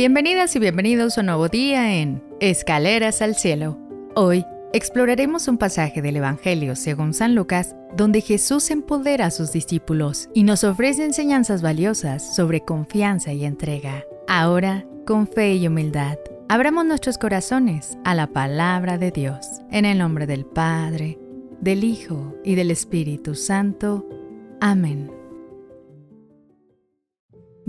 Bienvenidas y bienvenidos a un nuevo día en Escaleras al Cielo. Hoy exploraremos un pasaje del Evangelio según San Lucas donde Jesús empodera a sus discípulos y nos ofrece enseñanzas valiosas sobre confianza y entrega. Ahora, con fe y humildad, abramos nuestros corazones a la palabra de Dios. En el nombre del Padre, del Hijo y del Espíritu Santo. Amén.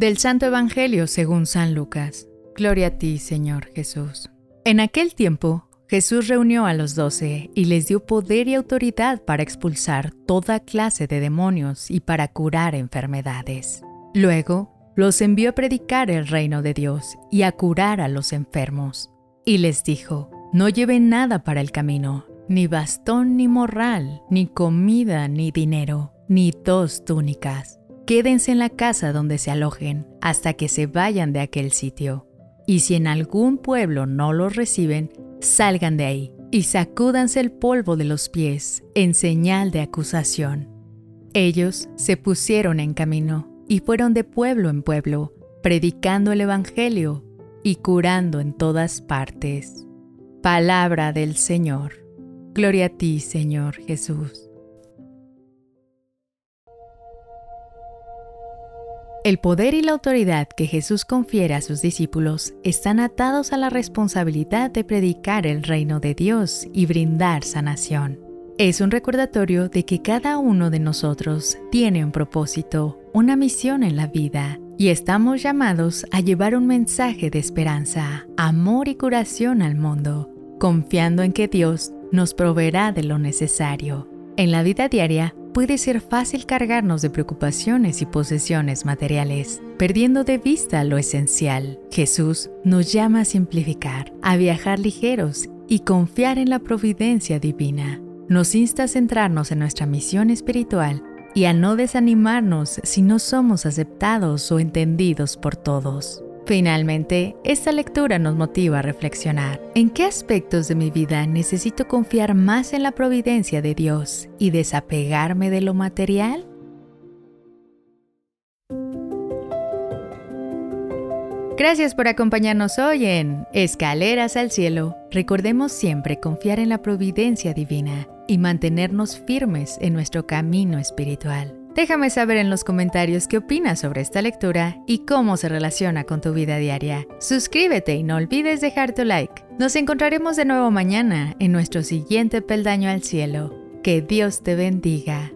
Del Santo Evangelio según San Lucas. Gloria a ti, Señor Jesús. En aquel tiempo, Jesús reunió a los doce y les dio poder y autoridad para expulsar toda clase de demonios y para curar enfermedades. Luego, los envió a predicar el reino de Dios y a curar a los enfermos. Y les dijo, no lleven nada para el camino, ni bastón ni morral, ni comida ni dinero, ni dos túnicas. Quédense en la casa donde se alojen hasta que se vayan de aquel sitio. Y si en algún pueblo no los reciben, salgan de ahí y sacúdanse el polvo de los pies en señal de acusación. Ellos se pusieron en camino y fueron de pueblo en pueblo, predicando el Evangelio y curando en todas partes. Palabra del Señor. Gloria a ti, Señor Jesús. El poder y la autoridad que Jesús confiere a sus discípulos están atados a la responsabilidad de predicar el reino de Dios y brindar sanación. Es un recordatorio de que cada uno de nosotros tiene un propósito, una misión en la vida, y estamos llamados a llevar un mensaje de esperanza, amor y curación al mundo, confiando en que Dios nos proveerá de lo necesario. En la vida diaria, puede ser fácil cargarnos de preocupaciones y posesiones materiales, perdiendo de vista lo esencial. Jesús nos llama a simplificar, a viajar ligeros y confiar en la providencia divina. Nos insta a centrarnos en nuestra misión espiritual y a no desanimarnos si no somos aceptados o entendidos por todos. Finalmente, esta lectura nos motiva a reflexionar. ¿En qué aspectos de mi vida necesito confiar más en la providencia de Dios y desapegarme de lo material? Gracias por acompañarnos hoy en Escaleras al Cielo. Recordemos siempre confiar en la providencia divina y mantenernos firmes en nuestro camino espiritual. Déjame saber en los comentarios qué opinas sobre esta lectura y cómo se relaciona con tu vida diaria. Suscríbete y no olvides dejar tu like. Nos encontraremos de nuevo mañana en nuestro siguiente peldaño al cielo. Que Dios te bendiga.